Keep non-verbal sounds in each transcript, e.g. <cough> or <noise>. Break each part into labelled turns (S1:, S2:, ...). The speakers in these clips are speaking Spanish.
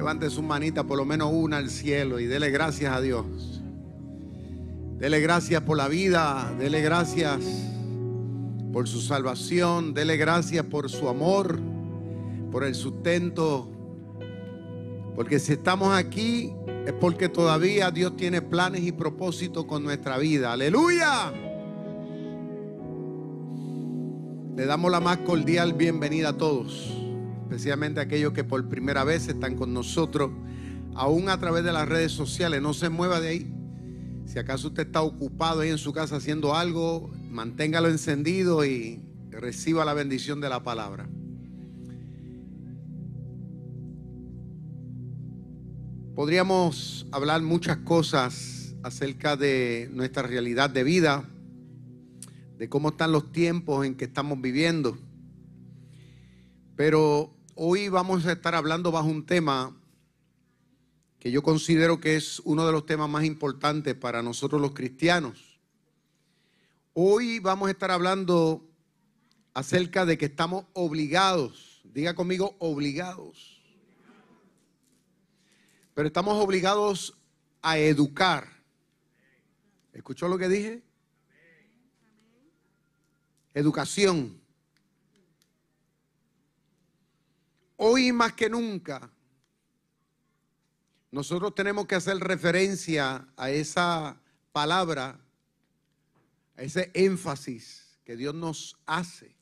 S1: Levante su manita, por lo menos una al cielo y dele gracias a Dios. Dele gracias por la vida, dele gracias por su salvación, dele gracias por su amor, por el sustento. Porque si estamos aquí es porque todavía Dios tiene planes y propósitos con nuestra vida. Aleluya. Le damos la más cordial bienvenida a todos especialmente aquellos que por primera vez están con nosotros, aún a través de las redes sociales. No se mueva de ahí. Si acaso usted está ocupado ahí en su casa haciendo algo, manténgalo encendido y reciba la bendición de la palabra. Podríamos hablar muchas cosas acerca de nuestra realidad de vida, de cómo están los tiempos en que estamos viviendo. Pero Hoy vamos a estar hablando bajo un tema que yo considero que es uno de los temas más importantes para nosotros los cristianos. Hoy vamos a estar hablando acerca de que estamos obligados, diga conmigo, obligados. Pero estamos obligados a educar. ¿Escuchó lo que dije? Educación. Hoy más que nunca, nosotros tenemos que hacer referencia a esa palabra, a ese énfasis que Dios nos hace,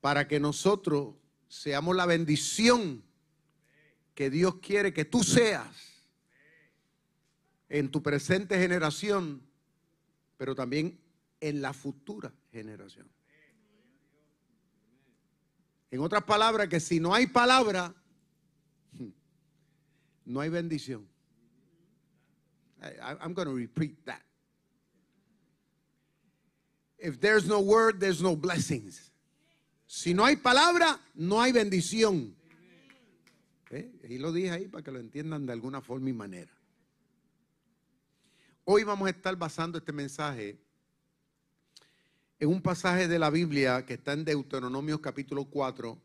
S1: para que nosotros seamos la bendición que Dios quiere que tú seas en tu presente generación, pero también en la futura generación. En otras palabras, que si no hay palabra, <laughs> no hay bendición. I'm going to repeat that. If there's no word, there's no blessings. Si no hay palabra, no hay bendición. ¿Eh? Y lo dije ahí para que lo entiendan de alguna forma y manera. Hoy vamos a estar basando este mensaje en un pasaje de la Biblia que está en Deuteronomio capítulo 4,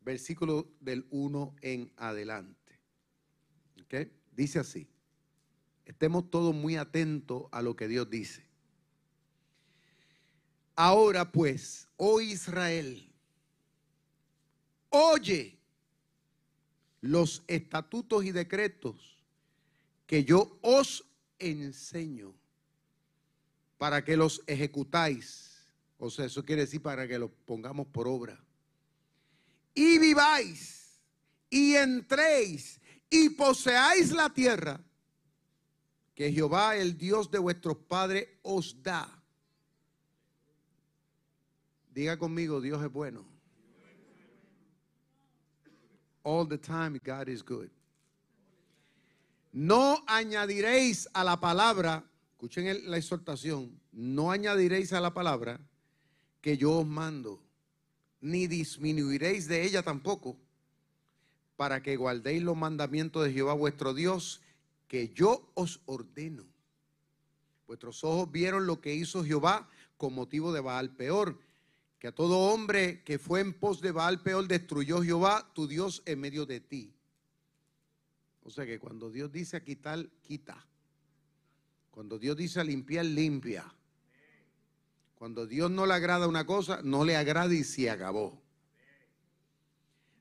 S1: versículo del 1 en adelante. Dice así, estemos todos muy atentos a lo que Dios dice. Ahora pues, oh Israel, oye los estatutos y decretos que yo os enseño para que los ejecutáis o sea, eso quiere decir para que lo pongamos por obra. Y viváis y entréis y poseáis la tierra que Jehová, el Dios de vuestros padres, os da. Diga conmigo, Dios es bueno. All the time God is good. No añadiréis a la palabra, escuchen la exhortación, no añadiréis a la palabra que yo os mando, ni disminuiréis de ella tampoco, para que guardéis los mandamientos de Jehová vuestro Dios, que yo os ordeno. Vuestros ojos vieron lo que hizo Jehová con motivo de Baal peor, que a todo hombre que fue en pos de Baal peor destruyó Jehová, tu Dios, en medio de ti. O sea que cuando Dios dice a quitar, quita. Cuando Dios dice a limpiar, limpia. Cuando Dios no le agrada una cosa, no le agrada y se acabó.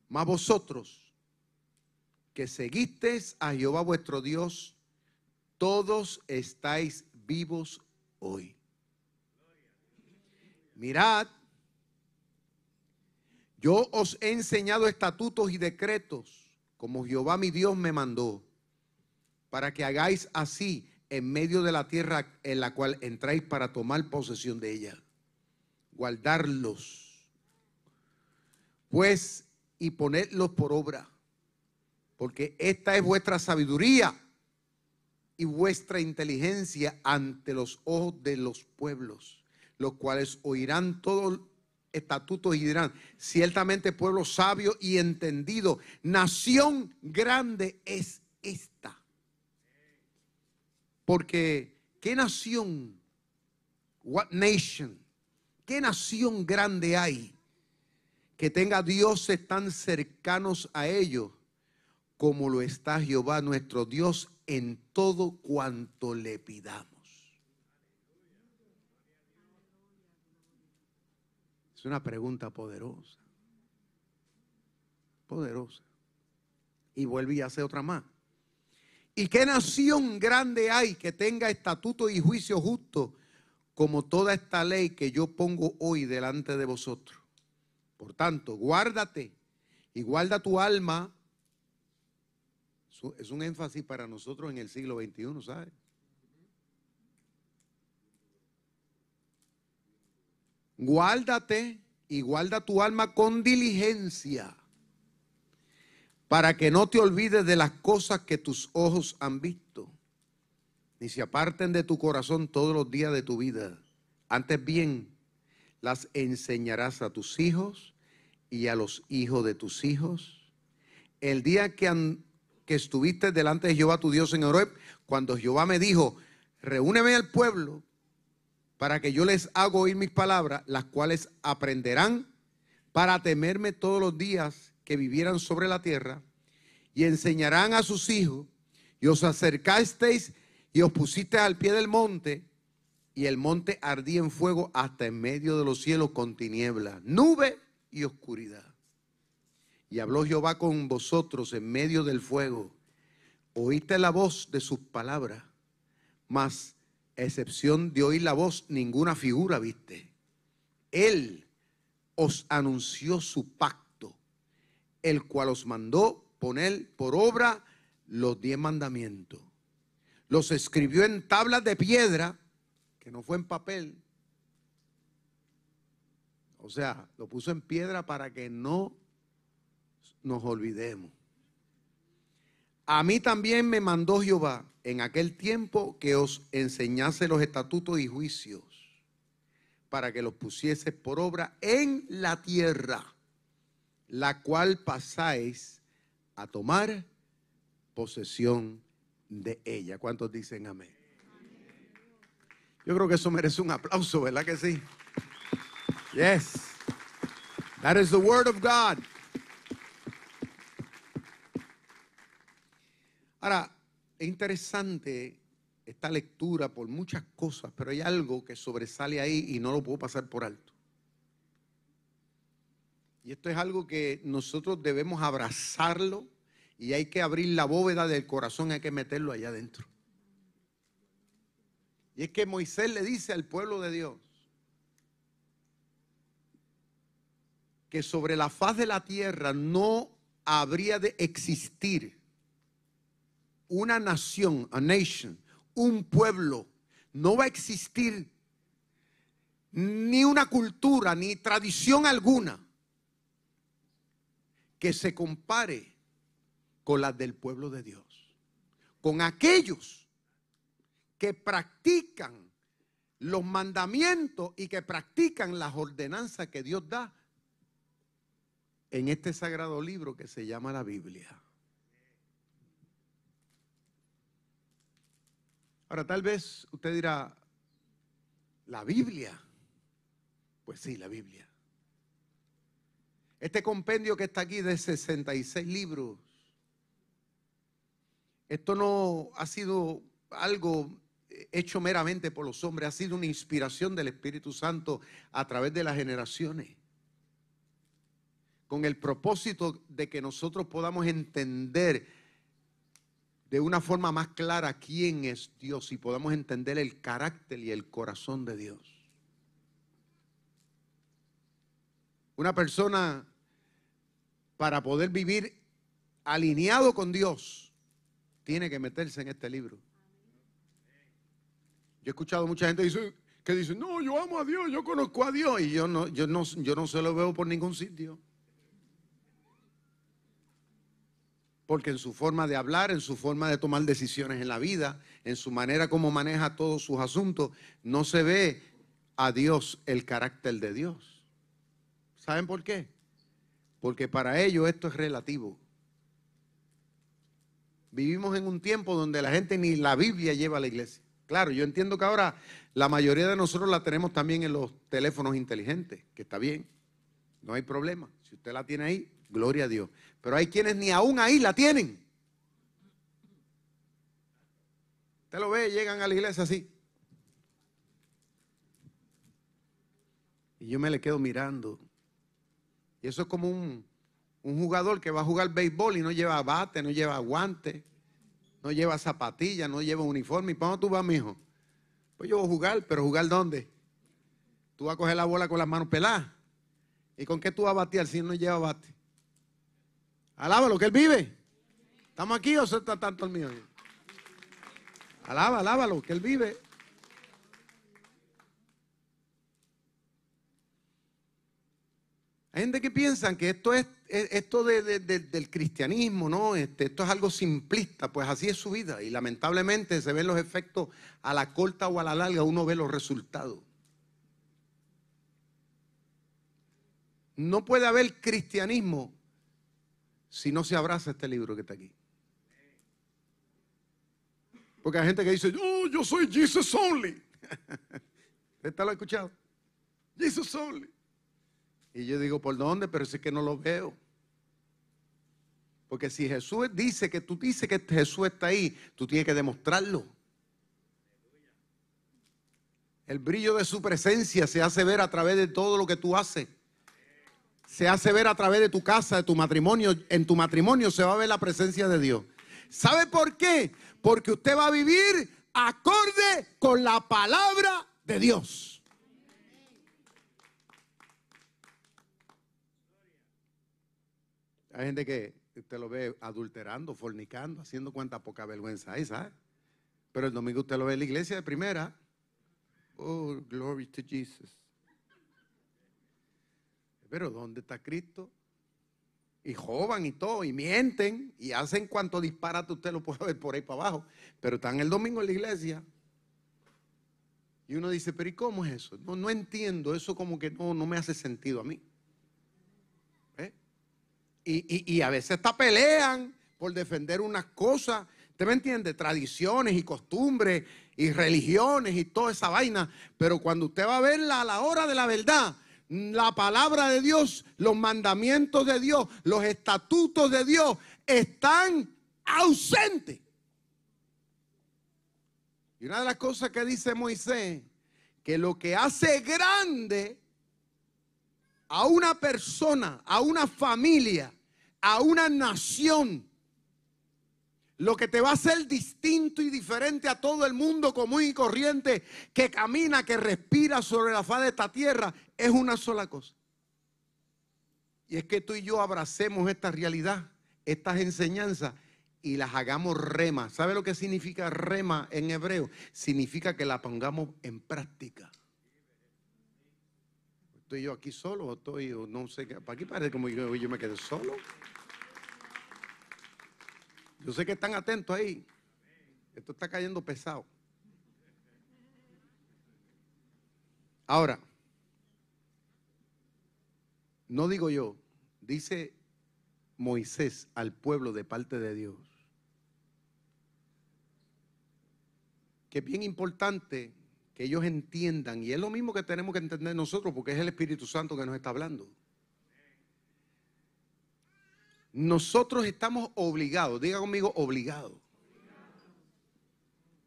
S1: Mas vosotros que seguisteis a Jehová vuestro Dios, todos estáis vivos hoy. Mirad, yo os he enseñado estatutos y decretos, como Jehová mi Dios me mandó, para que hagáis así en medio de la tierra en la cual entráis para tomar posesión de ella. Guardarlos, pues, y ponerlos por obra, porque esta es vuestra sabiduría y vuestra inteligencia ante los ojos de los pueblos, los cuales oirán todos estatutos y dirán, ciertamente pueblo sabio y entendido, nación grande es esta. Porque, ¿qué nación? What nation? ¿Qué nación grande hay que tenga dioses tan cercanos a ellos como lo está Jehová nuestro Dios en todo cuanto le pidamos? Es una pregunta poderosa. Poderosa. Y vuelve y hace otra más. ¿Y qué nación grande hay que tenga estatuto y juicio justo como toda esta ley que yo pongo hoy delante de vosotros? Por tanto, guárdate y guarda tu alma. Es un énfasis para nosotros en el siglo XXI, ¿sabes? Guárdate y guarda tu alma con diligencia para que no te olvides de las cosas que tus ojos han visto, ni se aparten de tu corazón todos los días de tu vida. Antes bien, las enseñarás a tus hijos y a los hijos de tus hijos. El día que, estuviste delante de Jehová tu Dios en Horeb, cuando Jehová me dijo, reúneme al pueblo para que yo les haga oír mis palabras, las cuales aprenderán para temerme todos los días que vivieran sobre la tierra, y enseñarán a sus hijos, y os acercasteis y os pusisteis al pie del monte, y el monte ardía en fuego hasta en medio de los cielos con tiniebla, nube y oscuridad. Y habló Jehová con vosotros en medio del fuego. Oíste la voz de sus palabras, mas excepción de oír la voz, ninguna figura viste. Él os anunció su pacto el cual os mandó poner por obra los diez mandamientos. Los escribió en tablas de piedra, que no fue en papel. O sea, lo puso en piedra para que no nos olvidemos. A mí también me mandó Jehová en aquel tiempo que os enseñase los estatutos y juicios para que los pusiese por obra en la tierra la cual pasáis a tomar posesión de ella. ¿Cuántos dicen amén? Yo creo que eso merece un aplauso, ¿verdad que sí? Yes. That is the word of God. Ahora, es interesante esta lectura por muchas cosas, pero hay algo que sobresale ahí y no lo puedo pasar por alto. Y esto es algo que nosotros debemos abrazarlo y hay que abrir la bóveda del corazón, hay que meterlo allá adentro. Y es que Moisés le dice al pueblo de Dios que sobre la faz de la tierra no habría de existir una nación, a nation, un pueblo, no va a existir ni una cultura, ni tradición alguna que se compare con las del pueblo de Dios. Con aquellos que practican los mandamientos y que practican las ordenanzas que Dios da en este sagrado libro que se llama la Biblia. Ahora tal vez usted dirá, la Biblia. Pues sí, la Biblia. Este compendio que está aquí de 66 libros, esto no ha sido algo hecho meramente por los hombres, ha sido una inspiración del Espíritu Santo a través de las generaciones, con el propósito de que nosotros podamos entender de una forma más clara quién es Dios y podamos entender el carácter y el corazón de Dios. Una persona para poder vivir alineado con Dios, tiene que meterse en este libro. Yo he escuchado mucha gente que dice, no, yo amo a Dios, yo conozco a Dios y yo no, yo no, yo no se lo veo por ningún sitio. Porque en su forma de hablar, en su forma de tomar decisiones en la vida, en su manera como maneja todos sus asuntos, no se ve a Dios el carácter de Dios. ¿Saben por qué? Porque para ellos esto es relativo. Vivimos en un tiempo donde la gente ni la Biblia lleva a la iglesia. Claro, yo entiendo que ahora la mayoría de nosotros la tenemos también en los teléfonos inteligentes, que está bien, no hay problema. Si usted la tiene ahí, gloria a Dios. Pero hay quienes ni aún ahí la tienen. Usted lo ve, llegan a la iglesia así. Y yo me le quedo mirando. Y eso es como un, un jugador que va a jugar béisbol y no lleva bate, no lleva guante, no lleva zapatillas, no lleva uniforme. ¿Y para dónde tú vas, mijo? Pues yo voy a jugar, pero ¿jugar dónde? Tú vas a coger la bola con las manos peladas. ¿Y con qué tú vas a batear si no lleva bate? Alábalo, que Él vive. ¿Estamos aquí o se está tanto el mío? Alaba, alábalo, que Él vive. Hay gente que piensa que esto es esto del cristianismo, ¿no? Este, esto es algo simplista, pues así es su vida. Y lamentablemente se ven los efectos a la corta o a la larga, uno ve los resultados. No puede haber cristianismo si no se abraza este libro que está aquí. Porque hay gente que dice, yo soy Jesus only. <laughs> ¿Usted lo ha escuchado? Jesus only. Y yo digo, ¿por dónde? Pero es que no lo veo. Porque si Jesús dice que tú dices que Jesús está ahí, tú tienes que demostrarlo. El brillo de su presencia se hace ver a través de todo lo que tú haces se hace ver a través de tu casa, de tu matrimonio. En tu matrimonio se va a ver la presencia de Dios. ¿Sabe por qué? Porque usted va a vivir acorde con la palabra de Dios. Hay gente que usted lo ve adulterando, fornicando, haciendo cuanta poca vergüenza hay, ¿sabe? Pero el domingo usted lo ve en la iglesia de primera. Oh, glory to Jesus. Pero ¿dónde está Cristo? Y jovan y todo, y mienten, y hacen cuanto disparate usted lo puede ver por ahí para abajo. Pero están el domingo en la iglesia. Y uno dice, pero ¿y cómo es eso? No, no entiendo, eso como que no, no me hace sentido a mí. Y, y a veces hasta pelean por defender unas cosas, ¿usted me entiende? Tradiciones y costumbres y religiones y toda esa vaina. Pero cuando usted va a verla a la hora de la verdad, la palabra de Dios, los mandamientos de Dios, los estatutos de Dios están ausentes. Y una de las cosas que dice Moisés, que lo que hace grande a una persona, a una familia, a una nación, lo que te va a hacer distinto y diferente a todo el mundo común y corriente que camina, que respira sobre la faz de esta tierra, es una sola cosa. Y es que tú y yo abracemos esta realidad, estas enseñanzas y las hagamos rema. ¿Sabe lo que significa rema en hebreo? Significa que la pongamos en práctica. ¿Estoy yo aquí solo o estoy, no sé, para aquí parece como yo, yo me quedé solo? Yo sé que están atentos ahí. Esto está cayendo pesado. Ahora, no digo yo, dice Moisés al pueblo de parte de Dios, que es bien importante que ellos entiendan, y es lo mismo que tenemos que entender nosotros, porque es el Espíritu Santo que nos está hablando. Nosotros estamos obligados, diga conmigo, obligados.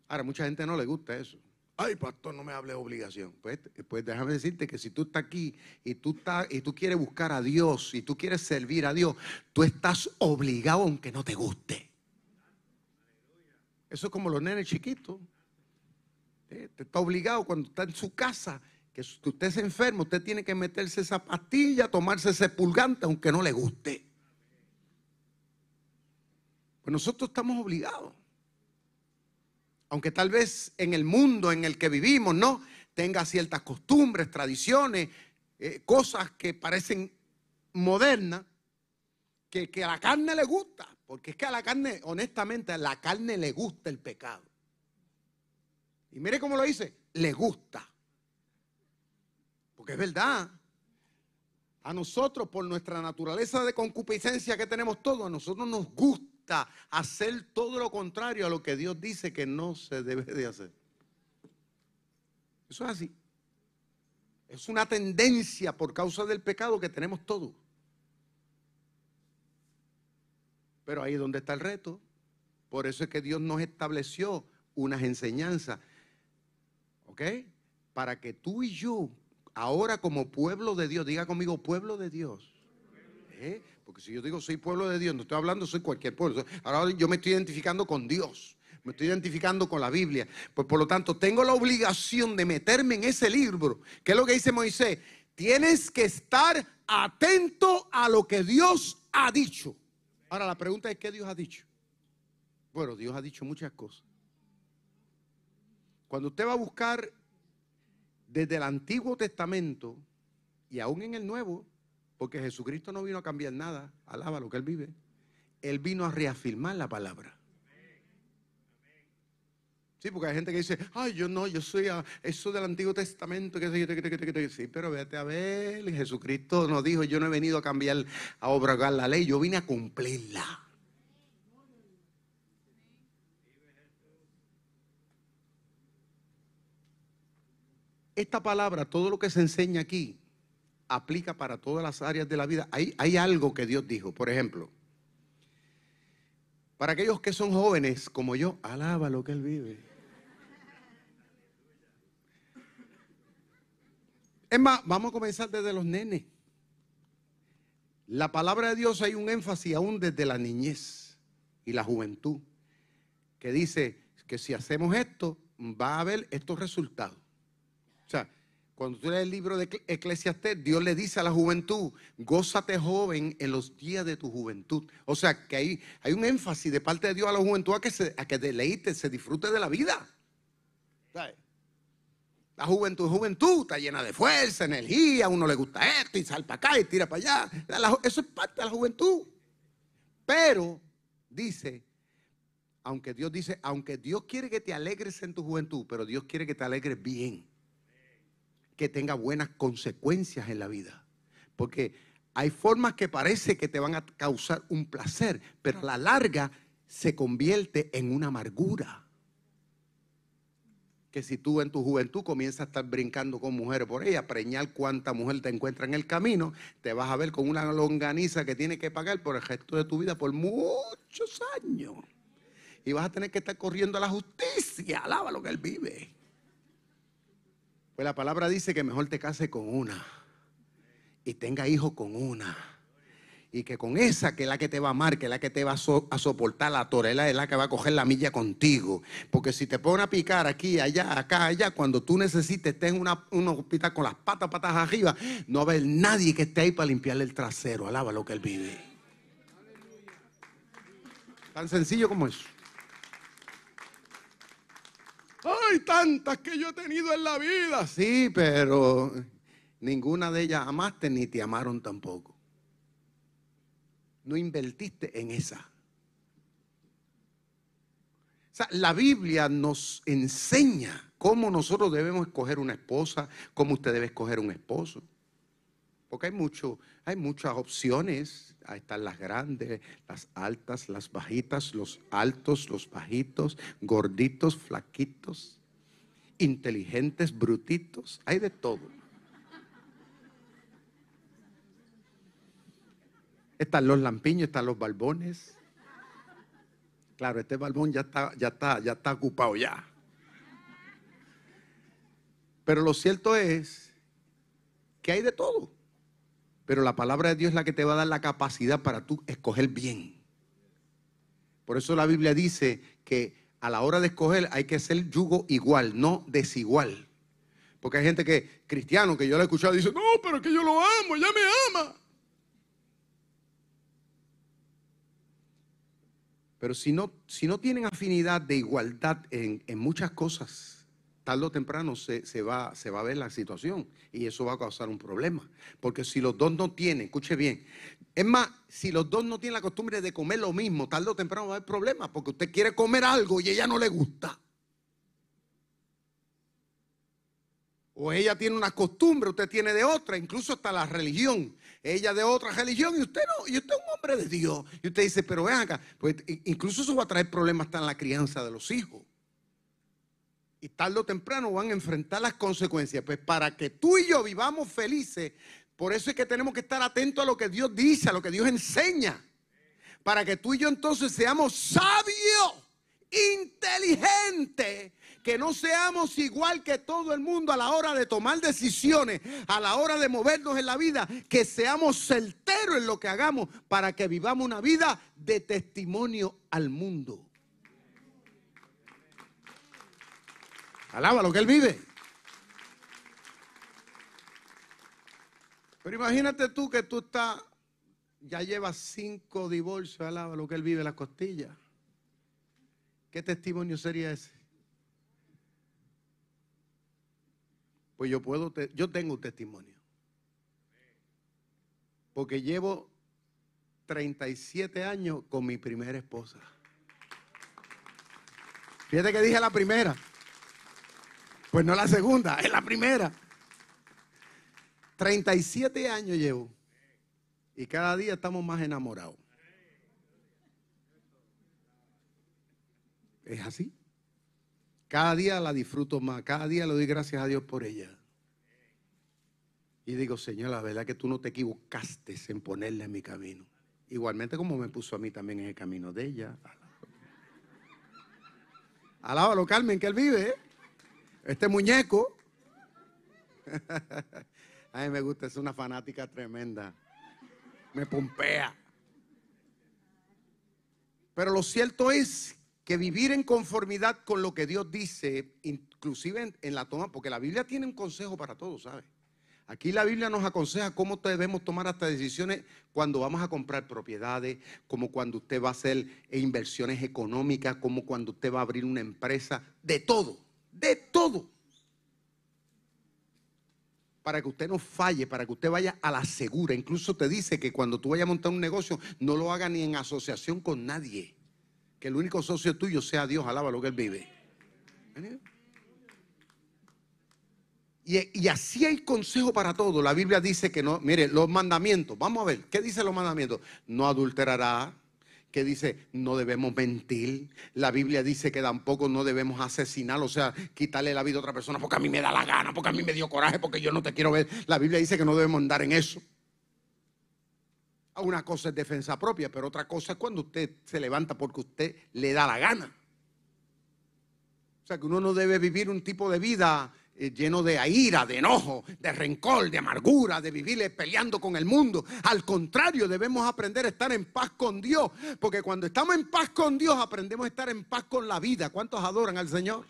S1: Ahora, mucha gente no le gusta eso. Ay, pastor, no me hable de obligación. Pues, pues déjame decirte que si tú estás aquí y tú, estás, y tú quieres buscar a Dios y tú quieres servir a Dios, tú estás obligado aunque no te guste. Eso es como los nenes chiquitos. Te está obligado cuando está en su casa, que usted se enfermo, usted tiene que meterse esa pastilla, tomarse ese pulgante aunque no le guste. Pues nosotros estamos obligados. aunque tal vez en el mundo en el que vivimos, ¿no? Tenga ciertas costumbres, tradiciones, eh, cosas que parecen modernas, que, que a la carne le gusta, porque es que a la carne, honestamente, a la carne le gusta el pecado. Y mire cómo lo dice, le gusta. Porque es verdad. A nosotros, por nuestra naturaleza de concupiscencia que tenemos todos, a nosotros nos gusta hacer todo lo contrario a lo que Dios dice que no se debe de hacer. Eso es así. Es una tendencia por causa del pecado que tenemos todos. Pero ahí es donde está el reto. Por eso es que Dios nos estableció unas enseñanzas. ¿Ok? Para que tú y yo, ahora como pueblo de Dios, diga conmigo pueblo de Dios. ¿Eh? Porque si yo digo soy pueblo de Dios, no estoy hablando soy cualquier pueblo. Ahora yo me estoy identificando con Dios. Me estoy identificando con la Biblia. Pues por lo tanto, tengo la obligación de meterme en ese libro. ¿Qué es lo que dice Moisés? Tienes que estar atento a lo que Dios ha dicho. Ahora la pregunta es, ¿qué Dios ha dicho? Bueno, Dios ha dicho muchas cosas. Cuando usted va a buscar desde el Antiguo Testamento y aún en el Nuevo, porque Jesucristo no vino a cambiar nada, alaba lo que Él vive, Él vino a reafirmar la palabra. Sí, porque hay gente que dice, ay, yo no, yo soy a eso del Antiguo Testamento. Que, sí, pero vete a ver, Jesucristo nos dijo, yo no he venido a cambiar, a obrar la ley, yo vine a cumplirla. Esta palabra, todo lo que se enseña aquí, aplica para todas las áreas de la vida. Hay, algo que Dios dijo, por ejemplo, para aquellos que son jóvenes como yo, alaba lo que Él vive. Es más, vamos a comenzar desde los nenes. La palabra de Dios hay un énfasis aún desde la niñez y la juventud, que dice que si hacemos esto, va a haber estos resultados. O sea, cuando tú lees el libro de Eclesiastés, Dios le dice a la juventud, gózate joven en los días de tu juventud. O sea, que hay, hay un énfasis de parte de Dios a la juventud a que, se, a que deleite, se disfrute de la vida. La juventud, juventud, está llena de fuerza, energía, a uno le gusta esto y sal para acá y tira para allá. eso es parte de la juventud. Pero dice, aunque Dios dice, aunque Dios quiere que te alegres en tu juventud, pero Dios quiere que te alegres bien. Que tenga buenas consecuencias en la vida. Porque hay formas que parece que te van a causar un placer, pero a la larga se convierte en una amargura que si tú en tu juventud comienzas a estar brincando con mujeres por ella, preñar cuánta mujer te encuentra en el camino, te vas a ver con una longaniza que tiene que pagar por el resto de tu vida por muchos años. Y vas a tener que estar corriendo a la justicia, alaba lo que él vive. Pues la palabra dice que mejor te case con una y tenga hijos con una y que con esa que es la que te va a amar, que es la que te va a, soportar la torela, es la que va a coger la milla contigo. Porque si te pone a picar aquí, allá, acá, allá, cuando tú necesites, estés en una, un hospital con las patas, patas arriba, no va a haber nadie que esté ahí para limpiarle el trasero. Alaba lo que él vive. Tan sencillo como eso. Hay tantas que yo he tenido en la vida. Sí, pero ninguna de ellas amaste ni te amaron tampoco no invertiste en esa. O sea, la Biblia nos enseña cómo nosotros debemos escoger una esposa, cómo usted debe escoger un esposo. Porque hay, mucho, hay muchas opciones. Ahí están las grandes, las altas, las bajitas, los altos, los bajitos, gorditos, flaquitos, inteligentes, brutitos. Hay de todo. Están los lampiños, están los balbones. Claro, este balbón ya está, ya está, ya está ocupado ya. Pero lo cierto es que hay de todo. Pero la palabra de Dios es la que te va a dar la capacidad para tú escoger bien. Por eso la Biblia dice que a la hora de escoger hay que ser yugo igual, no desigual. Porque hay gente que, cristiano, que yo le he escuchado, dice, no, pero que yo lo amo, ya me ama. Pero si no, si no tienen afinidad de igualdad en, en muchas cosas, tarde o temprano se, se, va, se va a ver la situación y eso va a causar un problema. Porque si los dos no tienen, escuche bien, es más, si los dos no tienen la costumbre de comer lo mismo, tarde o temprano va a haber problemas porque usted quiere comer algo y ella no le gusta. O ella tiene una costumbre, usted tiene de otra, incluso hasta la religión. Ella de otra religión y usted no, y usted es un hombre de Dios. Y usted dice, pero vean acá, pues incluso eso va a traer problemas hasta en la crianza de los hijos. Y tarde o temprano van a enfrentar las consecuencias. Pues para que tú y yo vivamos felices, por eso es que tenemos que estar atentos a lo que Dios dice, a lo que Dios enseña. Para que tú y yo entonces seamos sabios, inteligentes que no seamos igual que todo el mundo a la hora de tomar decisiones, a la hora de movernos en la vida, que seamos certeros en lo que hagamos para que vivamos una vida de testimonio al mundo. Alaba lo que él vive. Pero imagínate tú que tú estás, ya llevas cinco divorcios, alaba lo que él vive las costillas. ¿Qué testimonio sería ese? Pues yo puedo, yo tengo un testimonio. Porque llevo 37 años con mi primera esposa. Fíjate que dije la primera. Pues no la segunda, es la primera. 37 años llevo. Y cada día estamos más enamorados. Es así. Cada día la disfruto más, cada día le doy gracias a Dios por ella. Y digo, Señor, la verdad que tú no te equivocaste en ponerla en mi camino. Igualmente como me puso a mí también en el camino de ella. Alábalo, Carmen, que él vive. ¿eh? Este muñeco. <laughs> a mí me gusta, es una fanática tremenda. Me pompea. Pero lo cierto es que vivir en conformidad con lo que Dios dice, inclusive en, la toma, porque la Biblia tiene un consejo para todos, ¿sabe? Aquí la Biblia nos aconseja cómo debemos tomar hasta decisiones cuando vamos a comprar propiedades, como cuando usted va a hacer inversiones económicas, como cuando usted va a abrir una empresa, de todo, de todo. Para que usted no falle, para que usted vaya a la segura. Incluso te dice que cuando tú vayas a montar un negocio, no lo haga ni en asociación con nadie que el único socio tuyo sea Dios, alaba lo que Él vive. Y, y, así hay consejo para todo. La Biblia dice que no, mire, los mandamientos, vamos a ver, ¿qué dice los mandamientos? No adulterará, que dice no debemos mentir. La Biblia dice que tampoco no debemos asesinar, o sea, quitarle la vida a otra persona porque a mí me da la gana, porque a mí me dio coraje, porque yo no te quiero ver. La Biblia dice que no debemos andar en eso. Una cosa es defensa propia, pero otra cosa es cuando usted se levanta porque usted le da la gana. O sea que uno no debe vivir un tipo de vida lleno de ira, de enojo, de rencor, de amargura, de vivir peleando con el mundo. Al contrario, debemos aprender a estar en paz con Dios, porque cuando estamos en paz con Dios aprendemos a estar en paz con la vida. ¿Cuántos adoran al Señor?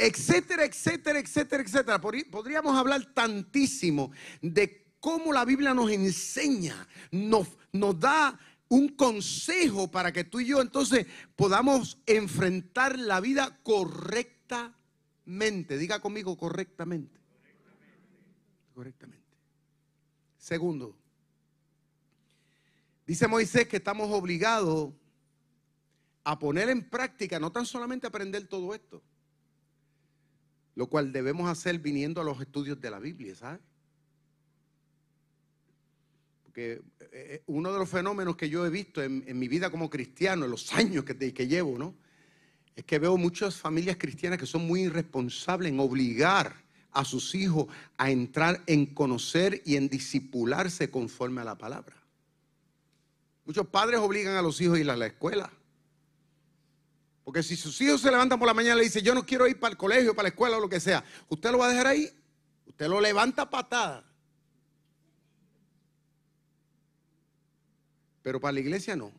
S1: etcétera, etcétera, etcétera, etcétera. Podríamos hablar tantísimo de cómo la Biblia nos enseña, nos, nos da un consejo para que tú y yo entonces podamos enfrentar la vida correctamente. Diga conmigo correctamente. Correctamente. Segundo, dice Moisés que estamos obligados a poner en práctica, no tan solamente aprender todo esto, lo cual debemos hacer viniendo a los estudios de la Biblia, ¿sabes? Eh, eh, uno de los fenómenos que yo he visto en, mi vida como cristiano, en los años que, llevo, ¿no? Es que veo muchas familias cristianas que son muy irresponsables en obligar a sus hijos a entrar en conocer y en disipularse conforme a la palabra. Muchos padres obligan a los hijos a ir a la escuela. Porque si sus hijos se levantan por la mañana y le dicen, yo no quiero ir para el colegio, para la escuela o lo que sea, usted lo va a dejar ahí. Usted lo levanta patada. Pero para la iglesia no.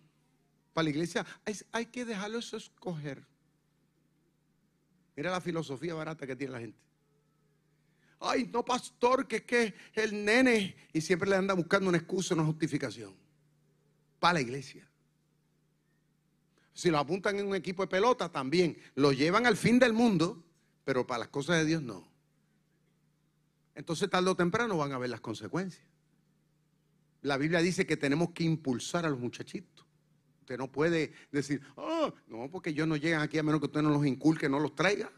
S1: Para la iglesia hay, que dejarlo eso escoger. Mira la filosofía barata que tiene la gente. ay, no, pastor, que es que el nene, y siempre le anda buscando una excusa, una justificación. Para la iglesia. Si lo apuntan en un equipo de pelota, también. Lo llevan al fin del mundo, pero para las cosas de Dios no. Entonces tarde o temprano van a ver las consecuencias. La Biblia dice que tenemos que impulsar a los muchachitos. Usted no puede decir, oh, no, porque ellos no llegan aquí a menos que usted no los inculque, no los traiga.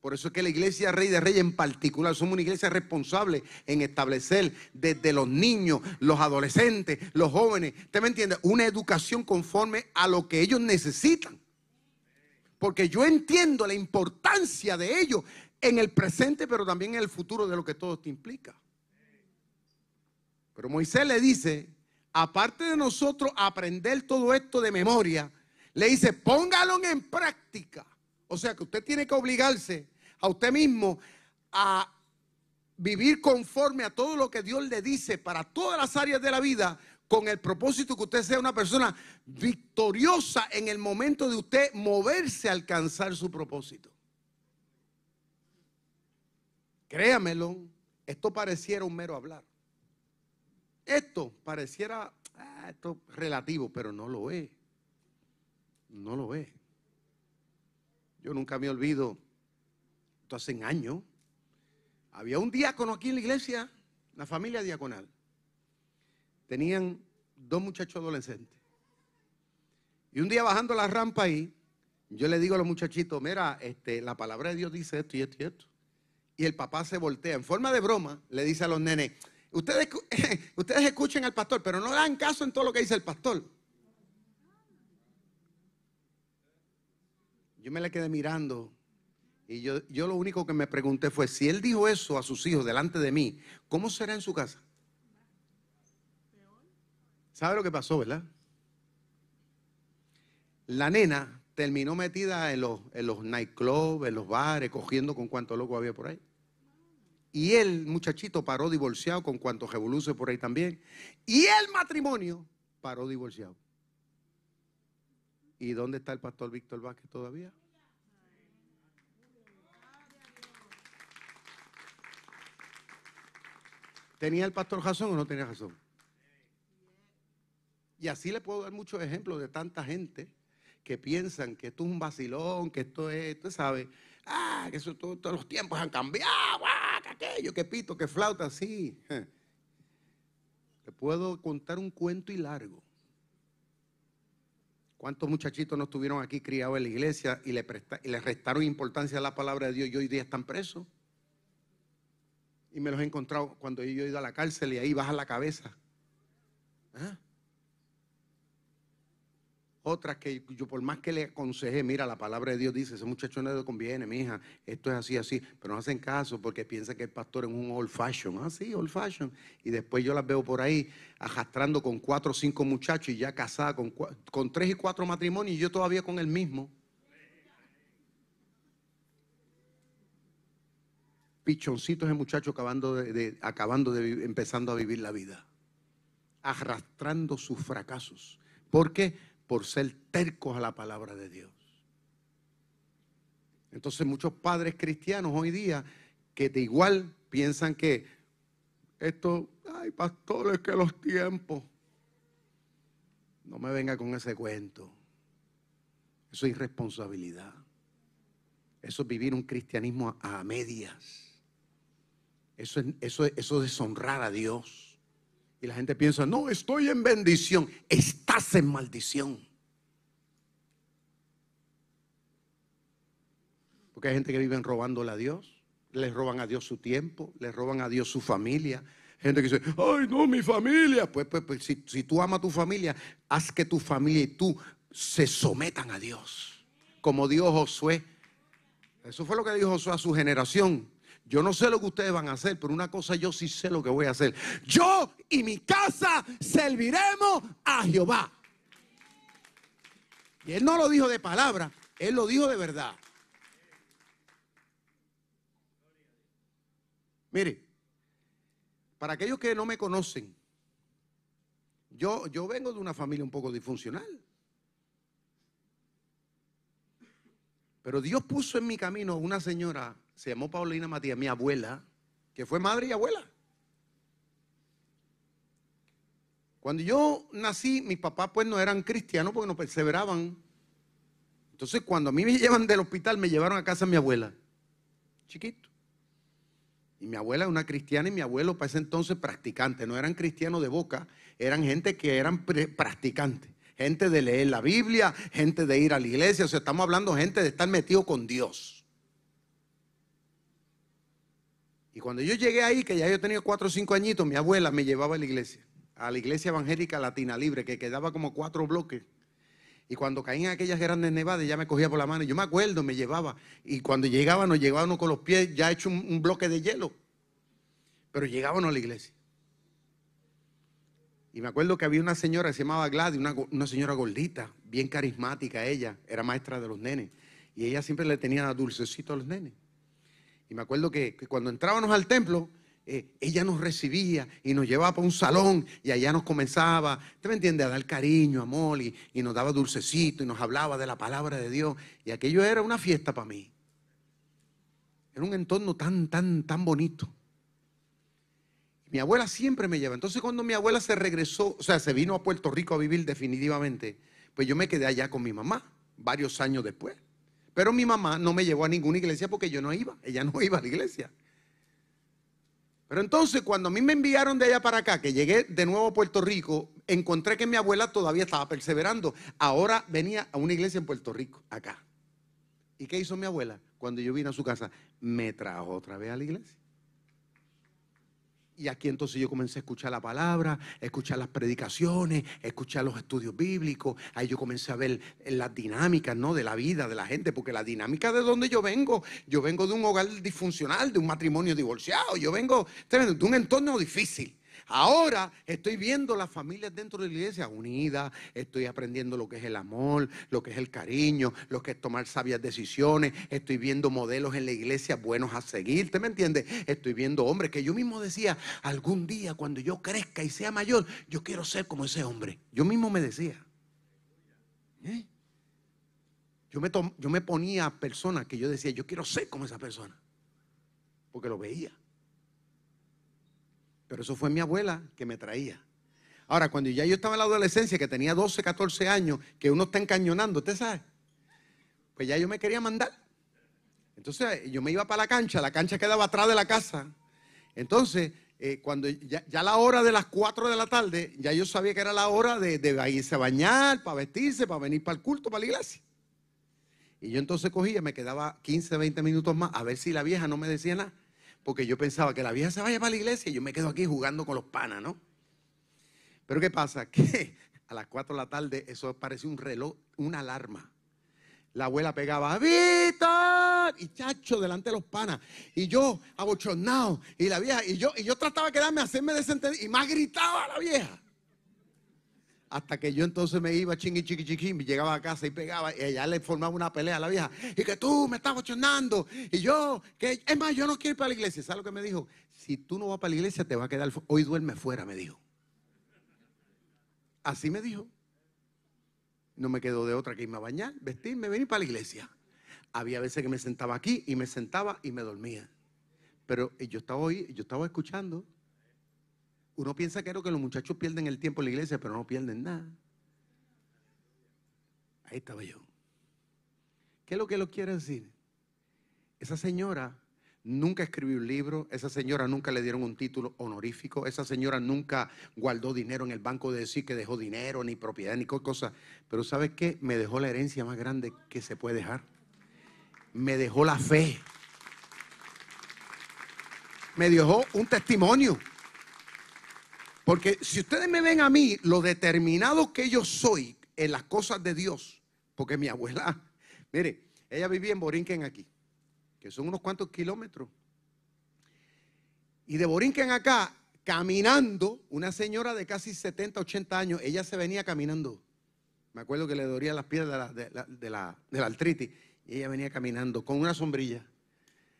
S1: Por eso es que la iglesia Rey de Reyes en particular somos una iglesia responsable en establecer desde los niños, los adolescentes, los jóvenes, ¿usted me entiende? Una educación conforme a lo que ellos necesitan. Porque yo entiendo la importancia de ellos en el presente, pero también en el futuro de lo que todo esto implica. Pero Moisés le dice, aparte de nosotros aprender todo esto de memoria, le dice, póngalo en práctica. O sea que usted tiene que obligarse a usted mismo a vivir conforme a todo lo que Dios le dice para todas las áreas de la vida con el propósito que usted sea una persona victoriosa en el momento de usted moverse a alcanzar su propósito. Créamelo, esto pareciera un mero hablar. Esto pareciera ah, esto relativo, pero no lo es. No lo es. Yo nunca me olvido, esto hace años, había un diácono aquí en la iglesia, la familia diaconal. Tenían dos muchachos adolescentes. Y un día bajando la rampa ahí, yo le digo a los muchachitos, mira, este, la palabra de Dios dice esto y esto y esto y el papá se voltea. En forma de broma, le dice a los nenes, ustedes, <laughs> ustedes escuchen al pastor, pero no dan caso en todo lo que dice el pastor. Yo me le quedé mirando y yo, yo lo único que me pregunté fue, si él dijo eso a sus hijos delante de mí, ¿cómo será en su casa? ¿Sabe lo que pasó, verdad? La nena terminó metida en los, en los nightclubs, en los bares, cogiendo con cuánto loco había por ahí. Y el muchachito paró divorciado con cuanto revoluce por ahí también. Y el matrimonio paró divorciado. ¿Y dónde está el pastor Víctor Vázquez todavía? ¿Tenía el pastor razón o no tenía razón? Y así le puedo dar muchos ejemplos de tanta gente que piensan que esto es un vacilón, que esto es, tú sabes, ah, que eso, todos los tiempos han cambiado, aquello, que pito, que flauta, así. <laughs> Te puedo contar un cuento y largo. ¿Cuántos muchachitos no estuvieron aquí criados en la iglesia y le, y le restaron importancia a la palabra de Dios y hoy día están presos? Y me los he encontrado cuando yo he ido a la cárcel y ahí baja la cabeza. ¿Ah? Otras que yo por más que le aconsejé, mira, la palabra de Dios dice, ese muchacho no le conviene, mi hija, esto es así, así, pero no hacen caso porque piensan que el pastor es un old fashion, ah, old fashion, y después yo las veo por ahí arrastrando con cuatro o cinco muchachos y ya casada con, con tres y cuatro matrimonios y yo todavía con el mismo. Pichoncitos de muchachos acabando de, acabando de, empezando a vivir la vida, arrastrando sus fracasos. ¿Por qué? Por ser tercos a la palabra de Dios. Entonces muchos padres cristianos hoy día que de igual piensan que esto, ay pastores, que los tiempos. No me venga con ese cuento. Eso es irresponsabilidad. Eso es vivir un cristianismo a, medias. Eso es, eso, eso es deshonrar a Dios. Y la gente piensa, no, estoy en bendición. Estás en maldición. Porque hay gente que vive robándole a Dios. Les roban a Dios su tiempo, les roban a Dios su familia. Gente que dice, ay, no, mi familia. Pues, pues, pues si, tú amas a tu familia, haz que tu familia y tú se sometan a Dios. Como dijo Josué. Eso fue lo que dijo Josué a su generación. Yo no sé lo que ustedes van a hacer, pero una cosa yo sí sé lo que voy a hacer. Yo y mi casa serviremos a Jehová. Y él no lo dijo de palabra, él lo dijo de verdad. Mire, para aquellos que no me conocen, yo, yo vengo de una familia un poco disfuncional. Pero Dios puso en mi camino una señora, se llamó Paulina Matías, mi abuela, que fue madre y abuela. Cuando yo nací, mis papás pues no eran cristianos porque no perseveraban. Entonces cuando a mí me <laughs> llevan del hospital, me llevaron a casa a mi abuela, chiquito. Y mi abuela es una cristiana y mi abuelo para ese entonces practicante. No eran cristianos de boca, eran gente que eran practicantes. Gente de leer la Biblia, gente de ir a la iglesia. O sea, estamos hablando gente de estar metido con Dios. Y cuando yo llegué ahí, que ya yo tenía cuatro o cinco añitos, mi abuela me llevaba a la iglesia a la iglesia evangélica latina libre, que quedaba como cuatro bloques. Y cuando caían aquellas grandes nevadas, ya me cogía por la mano. Yo me acuerdo, me llevaba. Y cuando llegábamos, llegábamos con los pies ya hecho un, bloque de hielo. Pero llegábamos a la iglesia. Y me acuerdo que había una señora que se llamaba Gladys, una, una, señora gordita, bien carismática ella, era maestra de los nenes. Y ella siempre le tenía dulcecito a los nenes. Y me acuerdo que cuando entrábamos al templo, eh, ella nos recibía y nos llevaba para un salón y allá nos comenzaba, ¿usted me entiende?, a dar cariño, amor y, nos daba dulcecito y nos hablaba de la palabra de Dios. Y aquello era una fiesta para mí. Era un entorno tan, tan, tan bonito. Mi abuela siempre me lleva. Entonces cuando mi abuela se regresó, o sea, se vino a Puerto Rico a vivir definitivamente, pues yo me quedé allá con mi mamá varios años después. Pero mi mamá no me llevó a ninguna iglesia porque yo no iba. Ella no <laughs> iba a la iglesia. Pero entonces cuando a mí me enviaron de allá para acá, que llegué de nuevo a Puerto Rico, encontré que mi abuela todavía estaba perseverando. Ahora venía a una iglesia en Puerto Rico, acá. ¿Y qué hizo mi abuela? Cuando yo vine a su casa, me trajo otra vez a la iglesia. Y aquí entonces yo comencé a escuchar la palabra, escuchar las predicaciones, escuchar los estudios bíblicos. Ahí yo comencé a ver las dinámicas ¿no? de la vida de la gente, porque la dinámica de donde yo vengo, yo vengo de un hogar disfuncional, de un matrimonio divorciado, yo vengo de un entorno difícil. Ahora estoy viendo las familias dentro de la iglesia unidas, estoy aprendiendo lo que es el amor, lo que es el cariño, lo que es tomar sabias decisiones, estoy viendo modelos en la iglesia buenos a seguir, ¿te me entiende? Estoy viendo hombres que yo mismo decía, algún día cuando yo crezca y sea mayor, yo quiero ser como ese hombre. Yo mismo me decía. ¿Eh? Yo, me yo me ponía a personas que yo decía, yo quiero ser como esa persona, porque lo veía. Pero eso fue mi abuela que me traía. Ahora, cuando ya yo estaba en la adolescencia, que tenía 12, 14 años, que uno está encañonando, ¿usted sabe? Pues ya yo me quería mandar. Entonces yo me iba para la cancha, la cancha quedaba atrás de la casa. Entonces, eh, cuando ya, la hora de las 4 de la tarde, ya yo sabía que era la hora de, de irse a bañar, para vestirse, para venir para el culto, para la iglesia. Y yo entonces cogía, me quedaba 15, 20 minutos más, a ver si la vieja no me decía nada porque yo pensaba que la vieja se vaya para la iglesia y yo me quedo aquí jugando con los panas, ¿no? Pero ¿qué pasa? <laughs> Que a las 4 de la tarde eso parece un reloj, una alarma. La abuela pegaba, ¡Víctor! Y chacho, delante de los panas. Y yo, abochornado. Y la vieja, y yo, y yo trataba de quedarme, hacerme desentender. Y más gritaba la vieja. Hasta que yo entonces me iba chingui chiqui chiqui, llegaba a casa y pegaba, y ella le formaba una pelea a la vieja. Y que tú me estás bochonando. Y yo, que es más, yo no quiero ir para la iglesia. ¿Sabes lo que me dijo? Si tú no vas para la iglesia, te va a quedar. Hoy duerme fuera, me dijo. Así me dijo. No me quedó de otra que irme a bañar, vestirme, venir para la iglesia. Había veces que me sentaba aquí y me sentaba y me dormía. Pero yo estaba hoy, yo estaba escuchando. Uno piensa que, que los muchachos pierden el tiempo en la iglesia, pero no pierden nada. Ahí estaba yo. ¿Qué es lo que lo quiere decir? Esa señora nunca escribió un libro, esa señora nunca le dieron un título honorífico, esa señora nunca guardó dinero en el banco de decir que dejó dinero, ni propiedad, ni cosa. Pero ¿sabes qué? Me dejó la herencia más grande que se puede dejar. Me dejó la fe. Me dejó un testimonio. Porque si ustedes me ven a mí, lo determinado que yo soy en las cosas de Dios, porque mi abuela, <laughs> mire, ella vivía en Borinquen aquí, que son unos cuantos kilómetros. Y de Borinquen acá, caminando, una señora de casi 70, 80 años, ella se venía caminando. Me acuerdo que le dolía las piernas de la, de la, de la artritis. Y ella venía caminando con una sombrilla,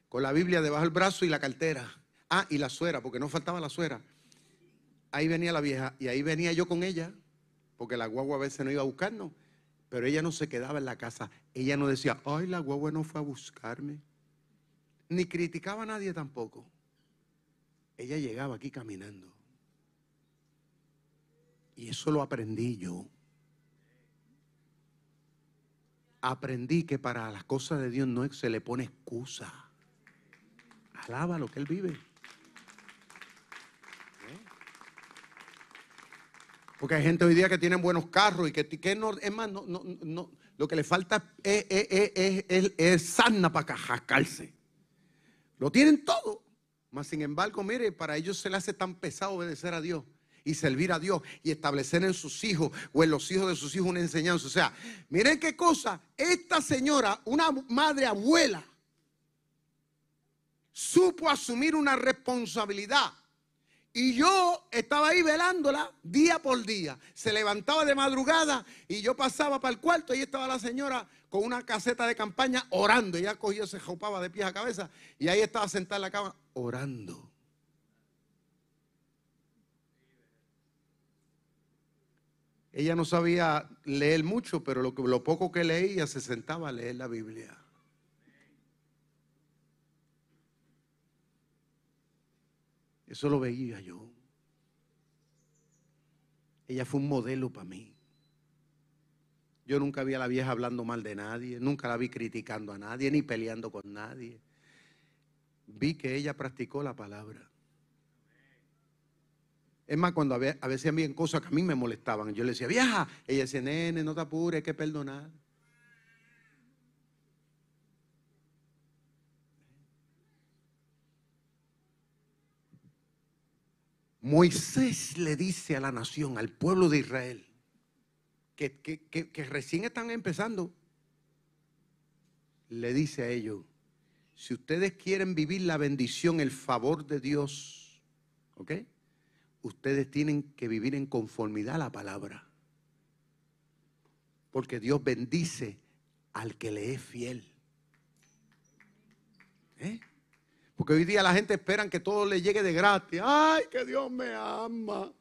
S1: con la Biblia debajo del brazo y la cartera. Ah, y la suera, porque no faltaba la suera ahí venía la vieja y ahí venía yo con ella, porque la guagua a veces no iba a buscarnos. Pero ella no se quedaba en la casa. Ella no decía, ay, la guagua no fue a buscarme. Ni criticaba a nadie tampoco. Ella llegaba aquí caminando. Y eso lo aprendí yo. Aprendí que para las cosas de Dios no se le pone excusa. Alaba lo que Él vive. Porque hay gente hoy día que tienen buenos carros y que, que es más, no, no, no, lo que le falta es, es, es, es sana para cascarse. Lo tienen todo. Mas sin embargo, mire, para ellos se le hace tan pesado obedecer a Dios y servir a Dios y establecer en sus hijos o en los hijos de sus hijos una enseñanza. O sea, miren qué cosa, esta señora, una madre abuela, supo asumir una responsabilidad y yo estaba ahí velándola día por día. Se levantaba de madrugada y yo pasaba para el cuarto y estaba la señora con una caseta de campaña orando. Ella cogía, se jopaba de pies a cabeza y ahí estaba sentada en la cama orando. Ella no sabía leer mucho, pero lo, lo poco que leía se sentaba a leer la Biblia. Eso lo veía yo. Ella fue un modelo para mí. Yo nunca vi a la vieja hablando mal de nadie, nunca la vi criticando a nadie, ni peleando con nadie. Vi que ella practicó la palabra. Es más, cuando a veces había cosas que a mí me molestaban, yo le decía, vieja, ella decía, nene, no te apures, hay que perdonar. Moisés le dice a la nación, al pueblo de Israel, que, recién están empezando, le dice a ellos, si ustedes quieren vivir la bendición, el favor de Dios, ¿ok? Ustedes tienen que vivir en conformidad a la palabra. Porque Dios bendice al que le es fiel. ¿Eh? Porque hoy día la gente espera que todo le llegue de gratis. Ay, que Dios me ama.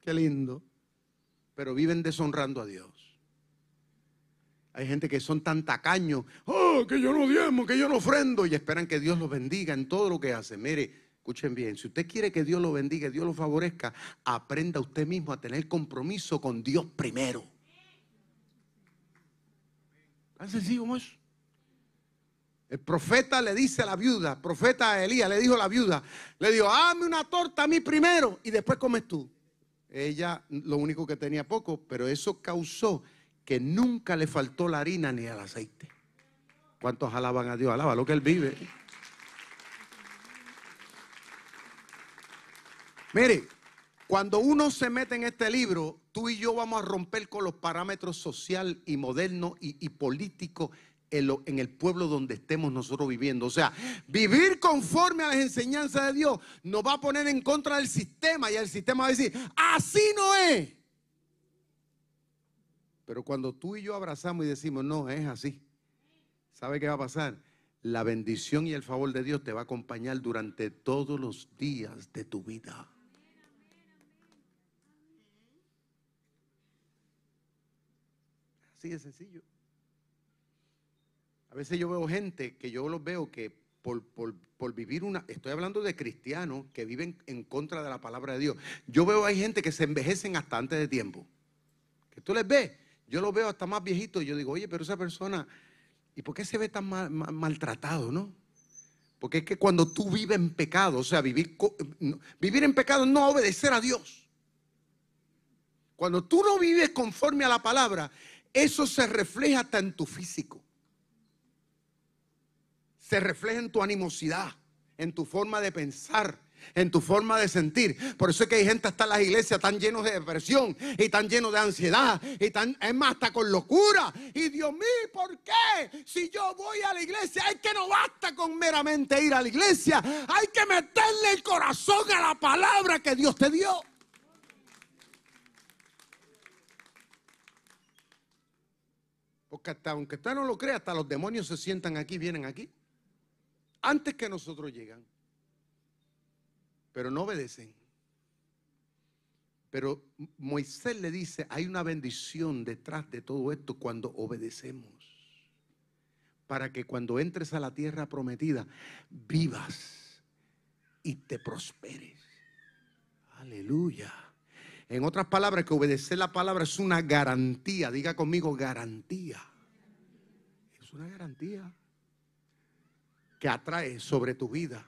S1: Qué lindo. Pero viven deshonrando a Dios. Hay gente que son tan tacaños. Oh, que yo no diezmo, que yo no ofrendo. Y esperan que Dios los bendiga en todo lo que hace. Mire, escuchen bien. Si usted quiere que Dios lo bendiga, Dios lo favorezca, aprenda usted mismo a tener compromiso con Dios primero. Tan sencillo como eso. El profeta le dice a la viuda, profeta Elías le dijo a la viuda, le dijo, hazme una torta a mí primero y después comes tú. Ella lo único que tenía poco, pero eso causó que nunca le faltó la harina ni el aceite. ¿Cuántos alaban a Dios? Alaba lo que Él vive. Mire, cuando uno se mete en este libro, tú y yo vamos a romper con los parámetros social y moderno y, y político en, el pueblo donde estemos nosotros viviendo. O sea, vivir conforme a las enseñanzas de Dios nos va a poner en contra del sistema y el sistema va a decir, así no es. Pero cuando tú y yo abrazamos y decimos, no, es así, ¿sabe qué va a pasar? La bendición y el favor de Dios te va a acompañar durante todos los días de tu vida. Así de sencillo. A veces yo veo gente que yo los veo que por, vivir una, estoy hablando de cristianos que viven en contra de la palabra de Dios. Yo veo hay gente que se envejecen hasta antes de tiempo. Que tú les ves, yo los veo hasta más viejitos y yo digo, oye, pero esa persona, ¿y por qué se ve tan maltratado, no? Porque es que cuando tú vives en pecado, o sea, vivir, vivir en pecado no obedecer a Dios. Cuando tú no vives conforme a la palabra, eso se refleja hasta en tu físico se refleja en tu animosidad, en tu forma de pensar, en tu forma de sentir. Por eso es que hay gente hasta en las iglesias tan llenos de depresión y tan llenos de ansiedad y tan, es más, hasta con locura. Y Dios mío, ¿por qué? Si yo voy a la iglesia, hay que no basta con meramente ir a la iglesia, hay que meterle el corazón a la palabra que Dios te dio. Porque hasta aunque usted no lo crea, hasta los demonios se sientan aquí, vienen aquí antes que nosotros llegan, pero no obedecen. Pero Moisés le dice, hay una bendición detrás de todo esto cuando obedecemos. Para que cuando entres a la tierra prometida, vivas y te prosperes. Aleluya. En otras palabras, que obedecer la palabra es una garantía. Diga conmigo, garantía. Es una garantía que atrae sobre tu vida,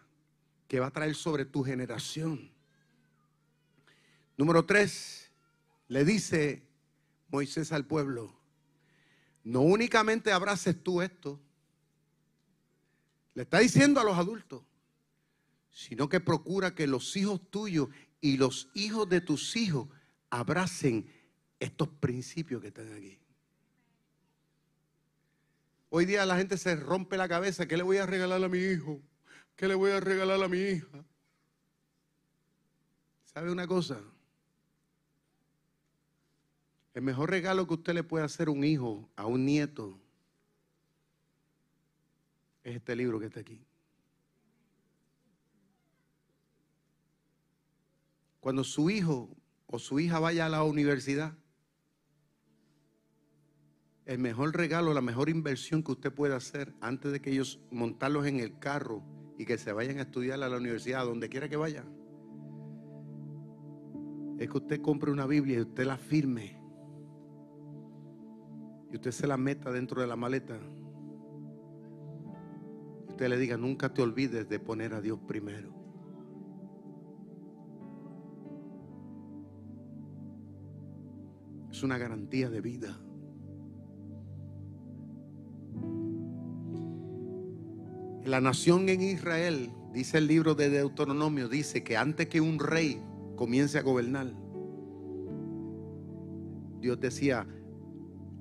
S1: que va a traer sobre tu generación. Número tres, le dice Moisés al pueblo, no únicamente abraces tú esto, le está diciendo a los adultos, sino que procura que los hijos tuyos y los hijos de tus hijos abracen estos principios que están aquí. Hoy día la gente se rompe la cabeza, ¿qué le voy a regalar a mi hijo? ¿Qué le voy a regalar a mi hija? ¿Sabe una cosa? El mejor regalo que usted le puede hacer a un hijo, a un nieto, es este libro que está aquí. Cuando su hijo o su hija vaya a la universidad, el mejor regalo, la mejor inversión que usted puede hacer antes de que ellos montarlos en el carro y que se vayan a estudiar a la universidad, donde quiera que vayan, es que usted compre una Biblia y usted la firme. Y usted se la meta dentro de la maleta. Usted le diga, nunca te olvides de poner a Dios primero. Es una garantía de vida. La nación en Israel, dice el libro de Deuteronomio, dice que antes que un rey comience a gobernar, Dios decía,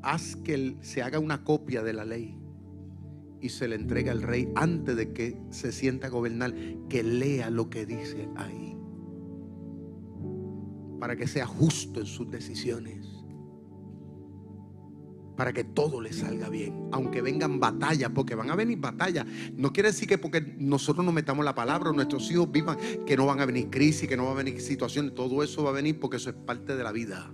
S1: haz que se haga una copia de la ley y se le entregue al rey antes de que se sienta a gobernar, que lea lo que dice ahí, para que sea justo en sus decisiones para que todo le salga bien, aunque vengan batallas, porque van a venir batallas. No quiere decir que porque nosotros nos metamos la palabra, nuestros hijos vivan, que no van a venir crisis, que no van a venir situaciones, todo eso va a venir porque eso es parte de la vida.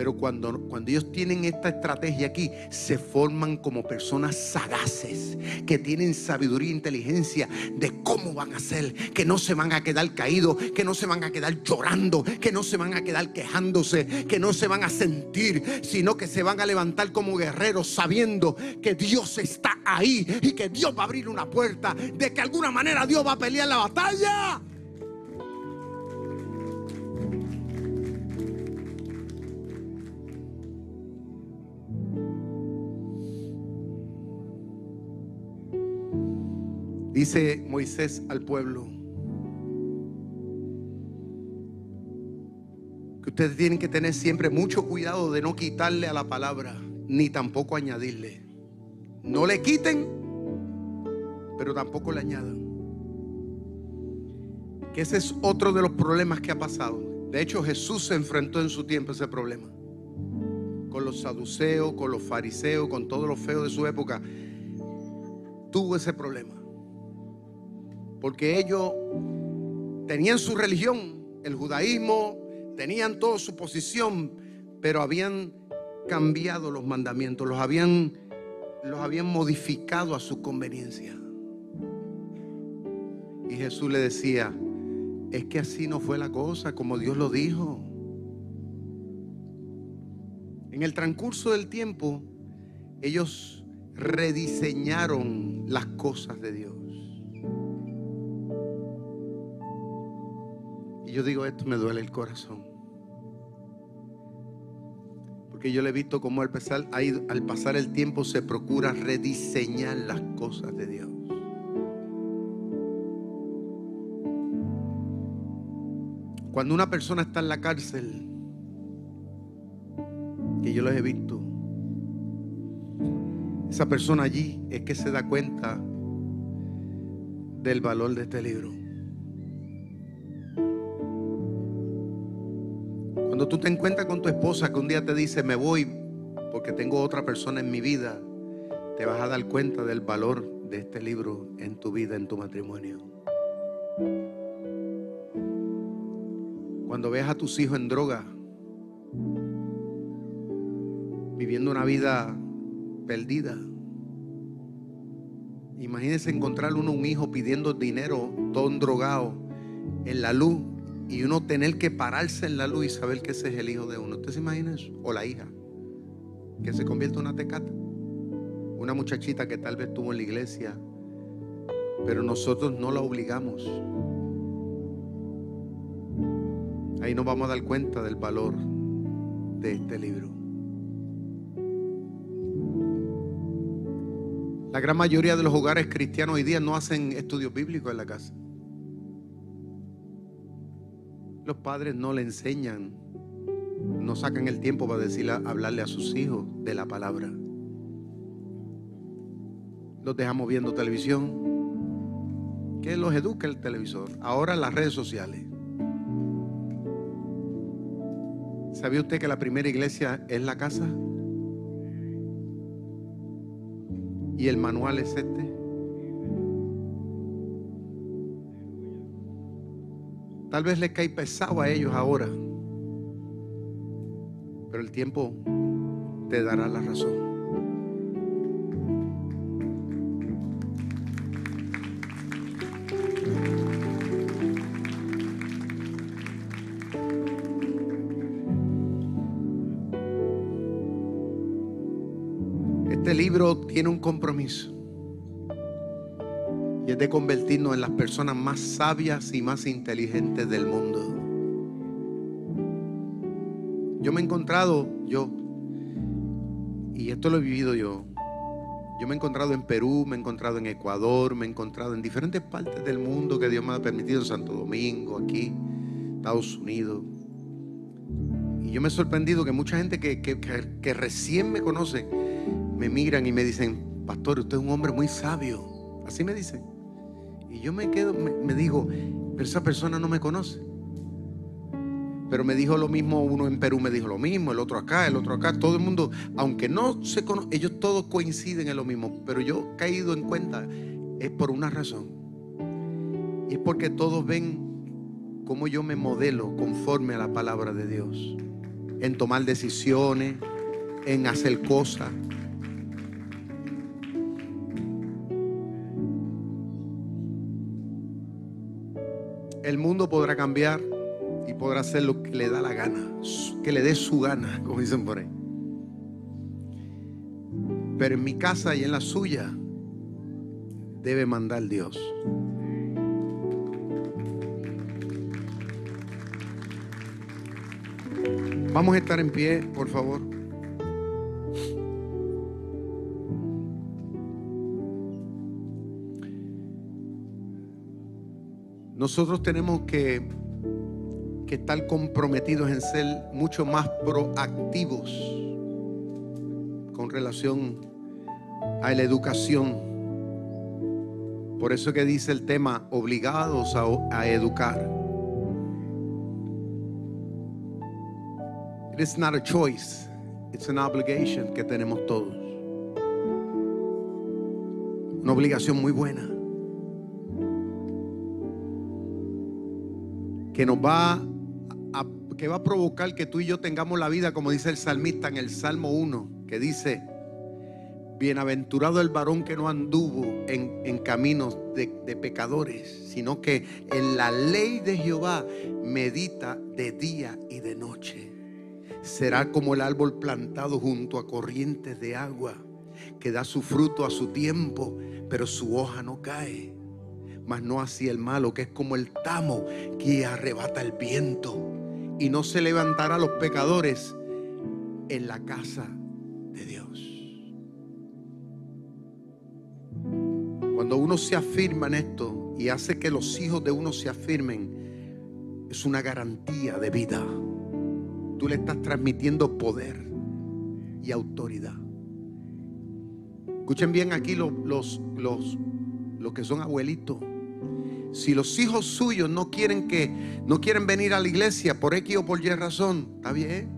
S1: Pero cuando, cuando ellos tienen esta estrategia aquí, se forman como personas sagaces, que tienen sabiduría e inteligencia de cómo van a ser, que no se van a quedar caídos, que no se van a quedar llorando, que no se van a quedar quejándose, que no se van a sentir, sino que se van a levantar como guerreros sabiendo que Dios está ahí y que Dios va a abrir una puerta, de que alguna manera Dios va a pelear la batalla. Dice Moisés al pueblo que ustedes tienen que tener siempre mucho cuidado de no quitarle a la palabra, ni tampoco añadirle. No le quiten, pero tampoco le añadan. Que ese es otro de los problemas que ha pasado. De hecho, Jesús se enfrentó en su tiempo a ese problema. Con los saduceos, con los fariseos, con todos los feos de su época. Tuvo ese problema porque ellos tenían su religión, el judaísmo, tenían toda su posición, pero habían cambiado los mandamientos, los habían, los habían modificado a su conveniencia. Y Jesús le decía, es que así no fue la cosa, como Dios lo dijo. En el transcurso del tiempo, ellos rediseñaron las cosas de Dios. Yo digo, esto me duele el corazón. Porque yo le he visto pasar, al pasar el tiempo se procura rediseñar las cosas de Dios. Cuando una persona está en la cárcel, que yo los he visto, esa persona allí es que se da cuenta del valor de este libro. Cuando tú te encuentras con tu esposa que un día te dice, me voy porque tengo otra persona en mi vida, te vas a dar cuenta del valor de este libro en tu vida, en tu matrimonio. Cuando ves a tus hijos en droga, viviendo una vida perdida. Imagínense encontrar uno un hijo pidiendo dinero, todo drogado, en la luz, y uno tener que pararse en la luz y saber que ese es el hijo de uno. ¿Usted se imagina eso? O la hija, que se convierte en una tecata. Una muchachita que tal vez estuvo en la iglesia, pero nosotros no la obligamos. Ahí nos vamos a dar cuenta del valor de este libro. La gran mayoría de los hogares cristianos hoy día no hacen estudios bíblicos en la casa. Los padres no le enseñan, no sacan el tiempo para decirle, hablarle a sus hijos de la palabra. Los dejamos viendo televisión. ¿Qué los educa el televisor? Ahora las redes sociales. ¿Sabía usted que la primera iglesia es la casa? Y el manual es este. Tal vez le cae pesado a ellos ahora, pero el tiempo te dará la razón. Este libro tiene un compromiso de convertirnos en las personas más sabias y más inteligentes del mundo. Yo me he encontrado, yo, y esto lo he vivido yo, yo me he encontrado en Perú, me he encontrado en Ecuador, me he encontrado en diferentes partes del mundo que Dios me ha permitido, en Santo Domingo, aquí, Estados Unidos. Y yo me he sorprendido que mucha gente que, que, que recién me conoce, me miran y me dicen, pastor, usted es un hombre muy sabio. Así me dicen. Y yo me quedo, me, digo, pero esa persona no me conoce. Pero me dijo lo mismo, uno en Perú me dijo lo mismo, el otro acá, el otro acá, todo el mundo, aunque no se conoce, ellos todos coinciden en lo mismo, pero yo he caído en cuenta, es por una razón. Y es porque todos ven cómo yo me modelo conforme a la palabra de Dios, en tomar decisiones, en hacer cosas. El mundo podrá cambiar y podrá hacer lo que le da la gana, que le dé su gana, <laughs> como dicen por ahí. Pero en mi casa y en la suya debe mandar Dios. Vamos a estar en pie, por favor. Nosotros tenemos que, estar comprometidos en ser mucho más proactivos con relación a la educación. Por eso que dice el tema, obligados a, a educar. It is not a choice, it's an obligation que tenemos todos. Una obligación muy buena. Que nos va a, que va a provocar que tú y yo tengamos la vida, como dice el salmista en el Salmo 1, que dice, bienaventurado el varón que no anduvo en, caminos de, de pecadores, sino que en la ley de Jehová medita de día y de noche. Será como el árbol plantado junto a corrientes de agua, que da su fruto a su tiempo, pero su hoja no cae mas no así el malo, que es como el tamo que arrebata el viento. Y no se levantará los pecadores en la casa de Dios. Cuando uno se afirma en esto y hace que los hijos de uno se afirmen, es una garantía de vida. Tú le estás transmitiendo poder y autoridad. Escuchen bien aquí los, los, los, los que son abuelitos. Si los hijos suyos no quieren que no quieren venir a la iglesia por X o por Y razón, está bien.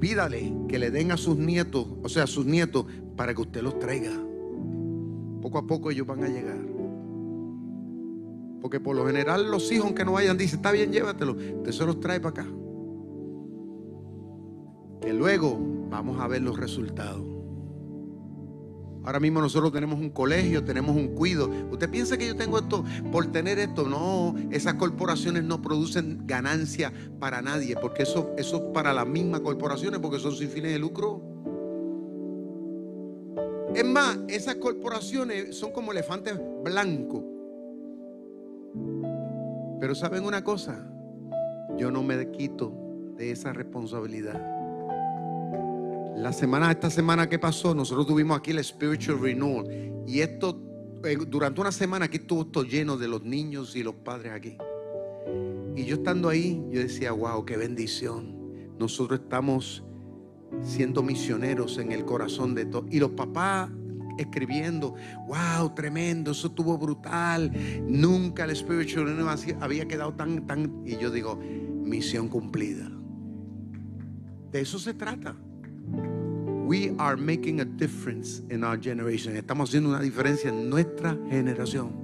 S1: Pídale que le den a sus nietos, o sea, a sus nietos, para que usted los traiga. Poco a poco ellos van a llegar. Porque por lo general los hijos que no vayan dicen, está bien, llévatelo. Usted se los trae para acá. Que luego vamos a ver los resultados. Ahora mismo nosotros tenemos un colegio, tenemos un cuido. ¿Usted piensa que yo tengo esto por tener esto? No, esas corporaciones no producen ganancia para nadie, porque eso, es para las mismas corporaciones, porque son sin fines de lucro. Es más, esas corporaciones son como elefantes blancos. Pero ¿saben una cosa? Yo no me quito de esa responsabilidad. La semana, esta semana que pasó, nosotros tuvimos aquí el Spiritual Renewal. Y esto, eh, durante una semana aquí estuvo esto lleno de los niños y los padres aquí. Y yo estando ahí, yo decía, wow, qué bendición. Nosotros estamos siendo misioneros en el corazón de todos. Y los papás escribiendo, wow, tremendo, eso estuvo brutal. Nunca el Spiritual Renewal había quedado tan, tan... Y yo digo, misión cumplida. De eso se trata. We are making a difference in our generation. Estamos haciendo una diferencia en nuestra generación.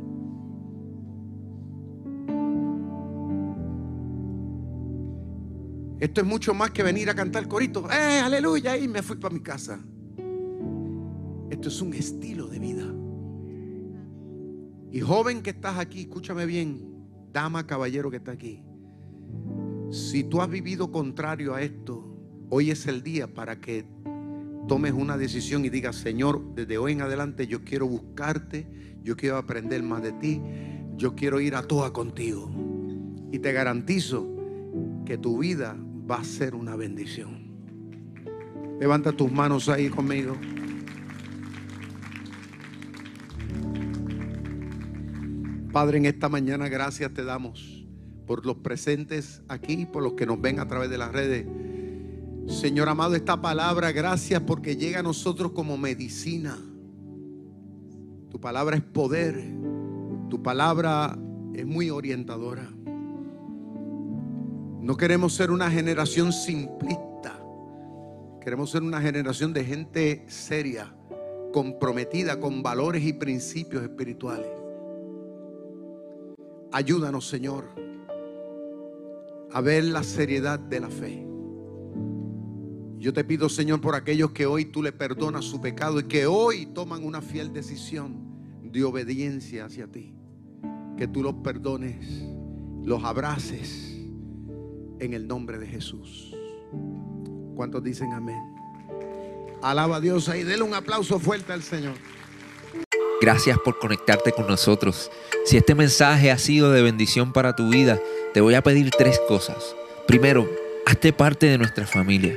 S1: Esto es mucho más que venir a cantar corito. ¡Eh, aleluya! Y me fui para mi casa. Esto es un estilo de vida. Y joven que estás aquí, escúchame bien, dama, caballero que está aquí. Si tú has vivido contrario a esto, hoy es el día para que tomes una decisión y digas, Señor, desde hoy en adelante yo quiero buscarte, yo quiero aprender más de ti, yo quiero ir a toda contigo. Y te garantizo que tu vida va a ser una bendición. Levanta tus manos ahí conmigo. Padre, en esta mañana gracias te damos por los presentes aquí, por los que nos ven a través de las redes. Señor amado, esta palabra, gracias porque llega a nosotros como medicina. Tu palabra es poder. Tu palabra es muy orientadora. No queremos ser una generación simplista. Queremos ser una generación de gente seria, comprometida con valores y principios espirituales. Ayúdanos, Señor, a ver la seriedad de la fe. Yo te pido, Señor, por aquellos que hoy tú le perdonas su pecado y que hoy toman una fiel decisión de obediencia hacia ti. Que tú los perdones, los abraces en el nombre de Jesús. ¿Cuántos dicen amén? Alaba a Dios ahí. Dele un aplauso fuerte al Señor.
S2: Gracias por conectarte con nosotros. Si este mensaje ha sido de bendición para tu vida, te voy a pedir tres cosas. Primero, Hazte parte de nuestra familia.